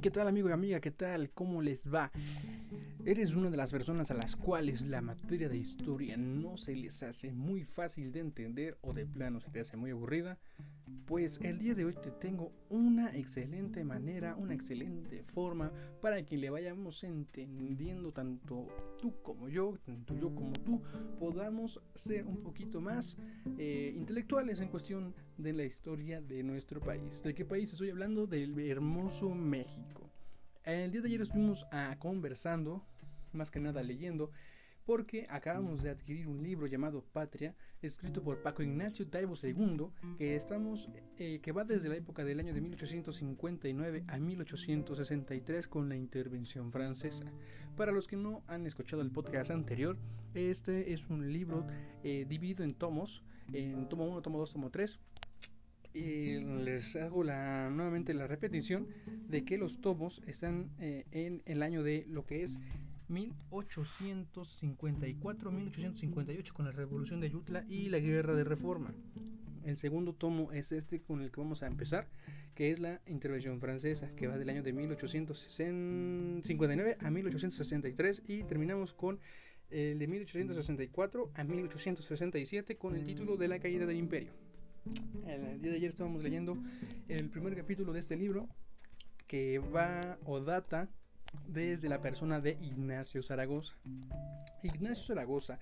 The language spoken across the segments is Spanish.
¿qué tal amigo y amiga? ¿Qué tal? ¿Cómo les va? ¿Eres una de las personas a las cuales la materia de historia no se les hace muy fácil de entender o de plano se te hace muy aburrida? Pues el día de hoy te tengo una excelente manera, una excelente forma para que le vayamos entendiendo tanto tú como yo, tanto yo como tú, podamos ser un poquito más eh, intelectuales en cuestión de la historia de nuestro país. ¿De qué país estoy hablando? Del hermoso México. El día de ayer estuvimos ah, conversando, más que nada leyendo, porque acabamos de adquirir un libro llamado Patria, escrito por Paco Ignacio Taibo II, que, estamos, eh, que va desde la época del año de 1859 a 1863 con la intervención francesa. Para los que no han escuchado el podcast anterior, este es un libro eh, dividido en tomos, en tomo 1, tomo 2, tomo 3, y les hago la, nuevamente la repetición de que los tomos están eh, en el año de lo que es 1854-1858 con la revolución de Yutla y la guerra de reforma. El segundo tomo es este con el que vamos a empezar, que es la intervención francesa, que va del año de 1859 a 1863 y terminamos con el de 1864 a 1867 con el título de la caída del imperio. El día de ayer estábamos leyendo el primer capítulo de este libro que va o data desde la persona de Ignacio Zaragoza. Ignacio Zaragoza,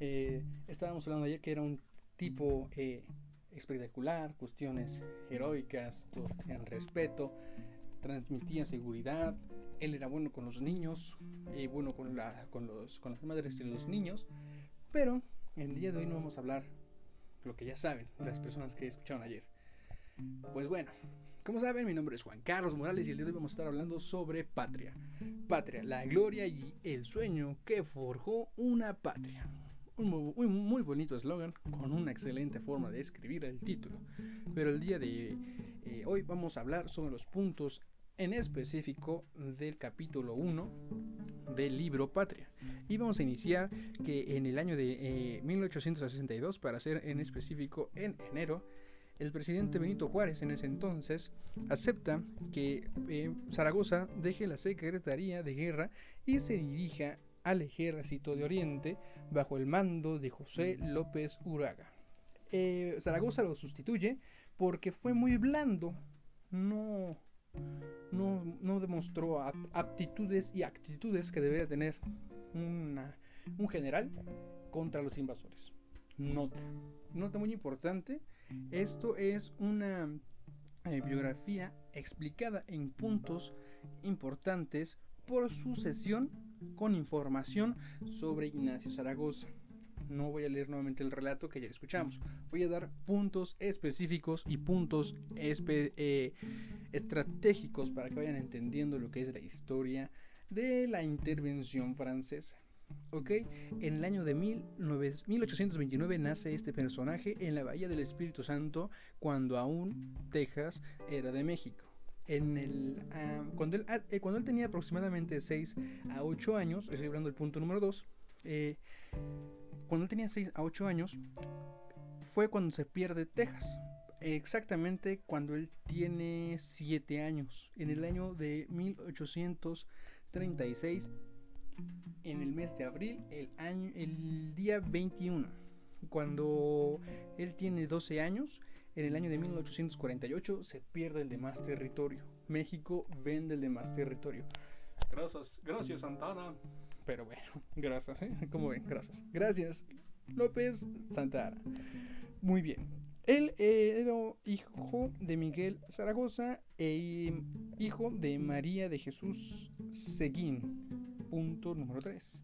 eh, estábamos hablando ayer que era un tipo eh, espectacular, cuestiones heroicas, todos tenían respeto, transmitía seguridad, él era bueno con los niños, y bueno con, la, con, los, con las madres de los niños, pero el día de hoy no vamos a hablar lo que ya saben las personas que escucharon ayer. Pues bueno, como saben, mi nombre es Juan Carlos Morales y el día de hoy vamos a estar hablando sobre patria. Patria, la gloria y el sueño que forjó una patria. Un muy, bonito eslogan con una excelente forma de escribir el título. Pero el día de eh, hoy vamos a hablar sobre los puntos en específico del capítulo 1 del libro Patria. Y vamos a iniciar que en el año de 1862, eh, para ser en específico en enero, el presidente Benito Juárez en ese entonces acepta que eh, Zaragoza deje la Secretaría de Guerra y se dirija al ejército de Oriente bajo el mando de José López Uraga. Eh, Zaragoza lo sustituye porque fue muy blando, no, no, no demostró aptitudes y actitudes que debería tener un general contra los invasores. Nota, nota muy importante, esto es una eh, biografía explicada en puntos importantes por sucesión con información sobre Ignacio Zaragoza. No voy a leer nuevamente el relato que ya escuchamos. Voy a dar puntos específicos y puntos eh, estratégicos para que vayan entendiendo lo que es la historia de la intervención francesa. ¿Ok? En el año de 1829 nace este personaje en la Bahía del Espíritu Santo, cuando aún Texas era de México. En el, ah, cuando, él, eh, cuando él tenía aproximadamente 6 a 8 años, estoy hablando del punto número 2, eh, cuando él tenía 6 a 8 años, fue cuando se pierde Texas. Exactamente cuando él tiene 7 años, en el año de 1836 en el mes de abril, el, año, el día 21. Cuando él tiene 12 años, en el año de 1848 se pierde el demás territorio. México vende el demás territorio. Gracias, gracias Santana. Pero bueno, gracias, ¿eh? Como ven, gracias. Gracias, López Santana. Muy bien. Él era hijo de Miguel Zaragoza e hijo de María de Jesús Seguín punto número 3.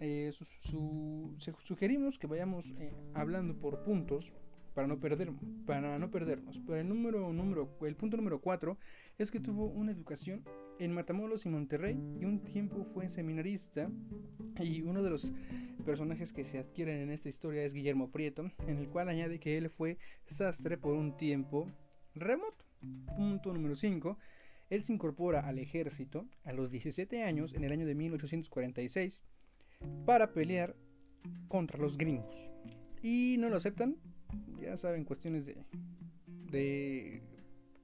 Eh, sugerimos que vayamos eh, hablando por puntos para no, perder, para no perdernos. Pero el, número, número, el punto número 4 es que tuvo una educación en Matamoros y Monterrey y un tiempo fue seminarista y uno de los personajes que se adquieren en esta historia es Guillermo Prieto, en el cual añade que él fue sastre por un tiempo remoto. Punto número 5 él se incorpora al ejército a los 17 años en el año de 1846 para pelear contra los gringos. Y no lo aceptan, ya saben, cuestiones de, de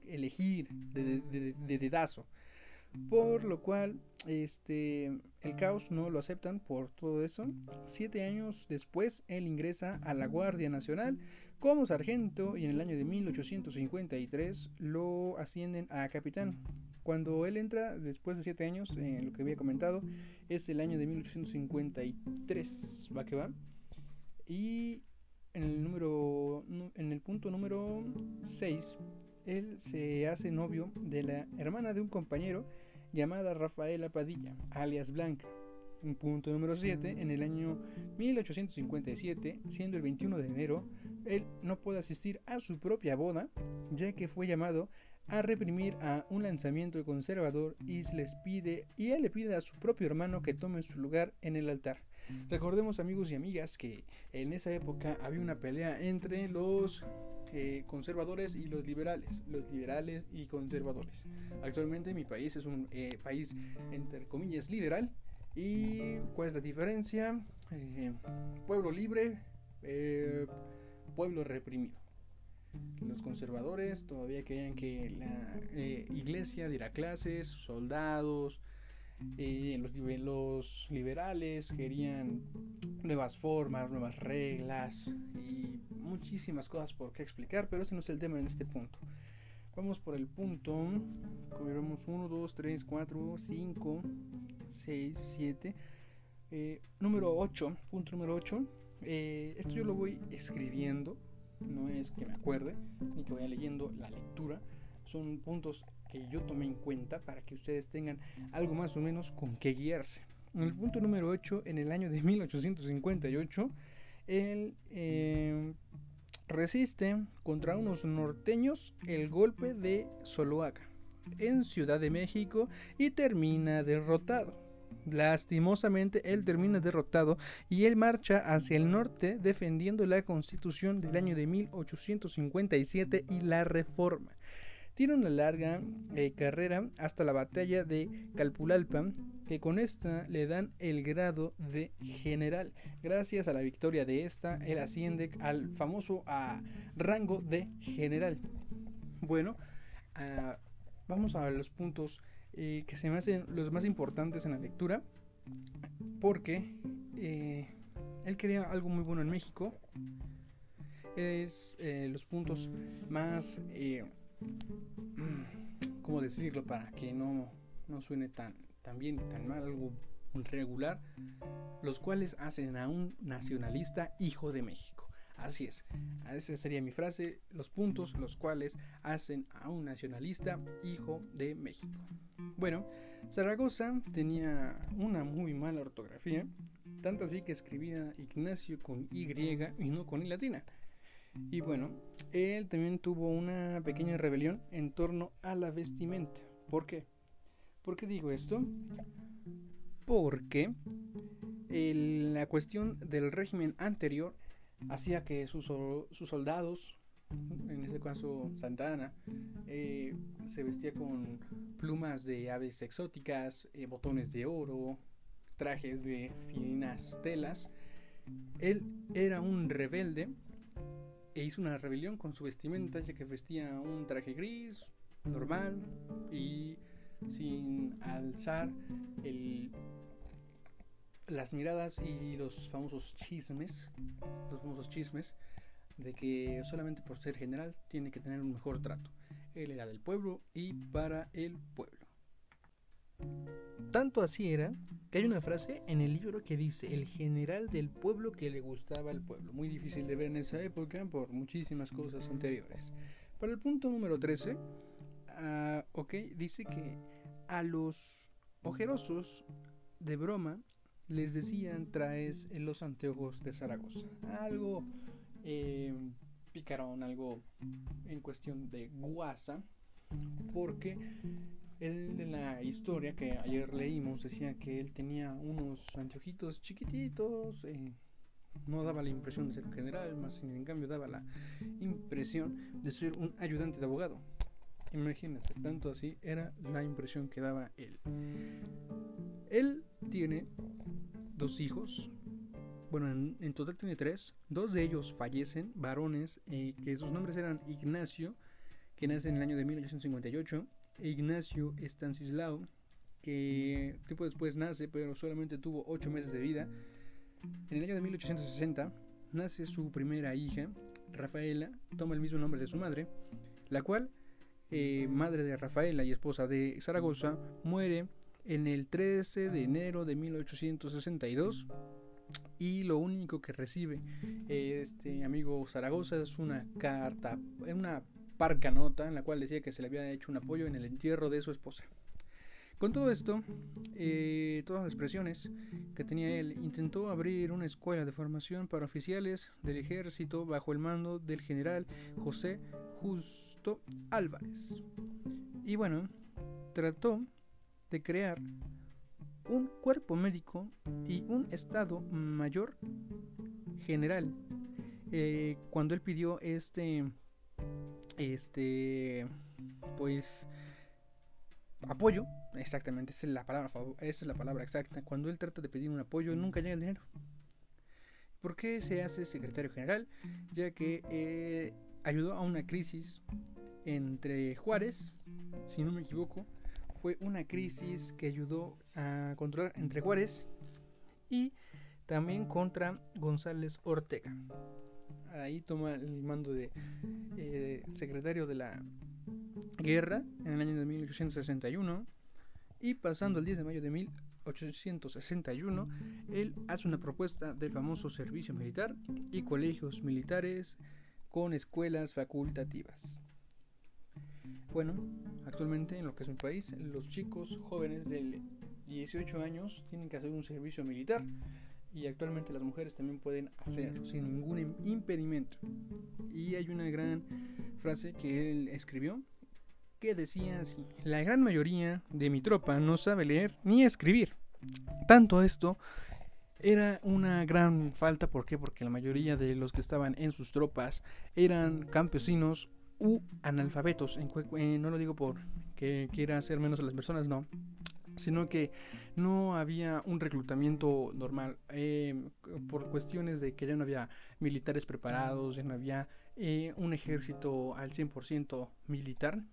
elegir, de, dedazo. Por lo cual este, el caos no lo aceptan por todo eso. Siete años después, él ingresa a la Guardia Nacional como sargento y en el año de 1853 lo ascienden a capitán. Cuando él entra, después de siete años, en lo que había comentado, es el año de 1853, va que va. Y en el número en el punto número 6 él se hace novio de la hermana de un compañero llamada Rafaela Padilla, alias Blanca. Un punto número 7, en el año 1857, siendo el 21 de enero, él no puede asistir a su propia boda, ya que fue llamado a reprimir a un lanzamiento conservador y les pide y él le pide a su propio hermano que tome su lugar en el altar. Recordemos amigos y amigas que en esa época había una pelea entre los eh, conservadores y los liberales, los liberales y conservadores. Actualmente mi país es un eh, país entre comillas liberal y ¿cuál es la diferencia? Eh, pueblo libre, pueblo reprimido. Los conservadores todavía querían que la iglesia diera clases, soldados, los, los, liberales querían nuevas formas, nuevas reglas y muchísimas cosas por qué explicar, pero este no es el tema en este punto. Vamos por el punto. Vemos 1, 2, 3, 4, 5, 6, 7. número 8. Punto número 8. Eh, esto yo lo voy escribiendo. No es que me acuerde, ni que vaya leyendo la lectura. Son puntos que yo tomé en cuenta para que ustedes tengan algo más o menos con qué guiarse. En el punto número 8, en el año de 1858, él eh, resiste contra unos norteños el golpe de Soloaca en Ciudad de México y termina derrotado. Lastimosamente, él termina derrotado y él marcha hacia el norte defendiendo la constitución del año de 1857 y la reforma. Tiene una larga eh, carrera hasta la batalla de Calpulalpa, que con esta le dan el grado de general. Gracias a la victoria de esta, él asciende al famoso rango de general. Bueno, ah, vamos a los puntos eh, que se me hacen los más importantes en la lectura, porque eh, él quería algo muy bueno en México. Es los puntos más ¿cómo decirlo? Para que no, no suene tan, tan bien, tan mal, algo regular, los cuales hacen a un nacionalista hijo de México. Así es, esa sería mi frase, los puntos los cuales hacen a un nacionalista hijo de México. Bueno, Zaragoza tenía una muy mala ortografía, tanto así que escribía Ignacio con Y y no con I latina. Y bueno, él también tuvo una pequeña rebelión en torno a la vestimenta. ¿Por qué? ¿Por qué digo esto? Porque la cuestión del régimen anterior hacía que sus, soldados, en ese caso Santana, eh, se vestía con plumas de aves exóticas, eh, botones de oro, trajes de finas telas. Él era un rebelde e hizo una rebelión con su vestimenta, ya que vestía un traje gris, normal, y sin alzar el, las miradas y los famosos chismes, los famosos chismes, de que solamente por ser general tiene que tener un mejor trato. Él era del pueblo y para el pueblo. Tanto así era que hay una frase en el libro que dice el general del pueblo que le gustaba al pueblo. Muy difícil de ver en esa época por muchísimas cosas anteriores. Para el punto número 13, ah, ok, dice que a los ojerosos de broma les decían traes los anteojos de Zaragoza. Algo eh, picarón, algo en cuestión de guasa, porque él en la historia que ayer leímos decía que él tenía unos anteojitos chiquititos, eh, no daba la impresión de ser general, más en cambio daba la impresión de ser un ayudante de abogado. Imagínense, tanto así era la impresión que daba él. Él tiene dos hijos, bueno, en, total tiene tres, dos de ellos fallecen, varones, eh, que sus nombres eran Ignacio, que nace en el año de 1858, Ignacio Estanislao, que tiempo después nace, pero solamente tuvo 8 meses de vida. En el año de 1860 nace su primera hija, Rafaela, toma el mismo nombre de su madre, la cual, eh, madre de Rafaela y esposa de Zaragoza, muere en el 13 de enero de 1862 y lo único que recibe este amigo Zaragoza es una carta, una parca nota en la cual decía que se le había hecho un apoyo en el entierro de su esposa. Con todo esto, eh, todas las presiones que tenía él, intentó abrir una escuela de formación para oficiales del ejército bajo el mando del general José Justo Álvarez. Y bueno, trató de crear un cuerpo médico y un estado mayor general. Eh, cuando él pidió este, este, pues, apoyo, exactamente, esa es la palabra, esa es la palabra exacta. Cuando él trata de pedir un apoyo, nunca llega el dinero. ¿Por qué se hace secretario general? Ya que eh, ayudó a una crisis entre Juárez, si no me equivoco, fue una crisis que ayudó a controlar entre Juárez y también contra González Ortega. Ahí toma el mando de eh, secretario de la guerra en el año de 1861 y pasando el 10 de mayo de 1861, él hace una propuesta del famoso servicio militar y colegios militares con escuelas facultativas. Bueno, actualmente en lo que es un país, los chicos jóvenes de 18 años tienen que hacer un servicio militar y actualmente las mujeres también pueden hacerlo sin ningún impedimento. Y hay una gran frase que él escribió que decía así, la gran mayoría de mi tropa no sabe leer ni escribir. Tanto esto era una gran falta, ¿por qué? Porque la mayoría de los que estaban en sus tropas eran campesinos u analfabetos. En, no lo digo por que quiera hacer menos a las personas, no. Sino que no había un reclutamiento normal. Em, por cuestiones de que ya no había militares preparados, ya no había eh, un ejército al 100% militar.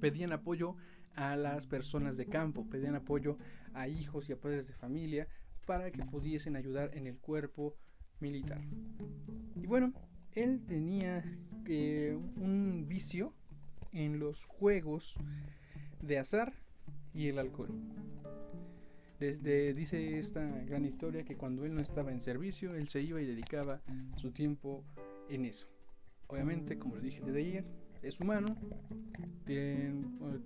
Pedían apoyo a las personas de campo, pedían apoyo a hijos y a padres de familia para que pudiesen ayudar en el cuerpo militar. Y bueno, él tenía eh, un vicio en los juegos de azar y el alcohol. Desde, dice esta gran historia que cuando él no estaba en servicio, él se iba y dedicaba su tiempo en eso. Obviamente, como lo dije desde ayer, es humano,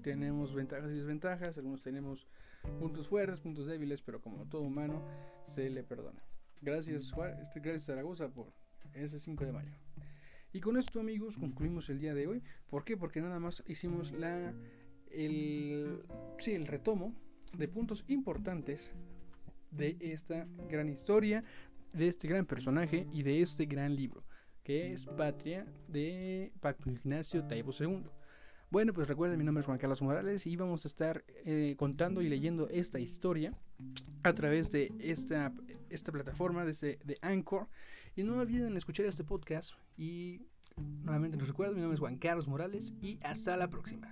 tenemos ventajas y desventajas, algunos tenemos puntos fuertes, puntos débiles, pero como todo humano, se le perdona. Gracias, Juan, este, gracias Zaragoza por ese 5 de mayo. Y con esto amigos concluimos el día de hoy. ¿Por qué? Porque nada más hicimos la, el, sí, el retomo de puntos importantes de esta gran historia, de este gran personaje y de este gran libro, que es Patria de Paco Ignacio Taibo II. Bueno, pues recuerden, mi nombre es Juan Carlos Morales y vamos a estar eh, contando y leyendo esta historia a través de esta, esta plataforma, desde de Anchor. Y no olviden escuchar este podcast y nuevamente les recuerdo, mi nombre es Juan Carlos Morales y hasta la próxima.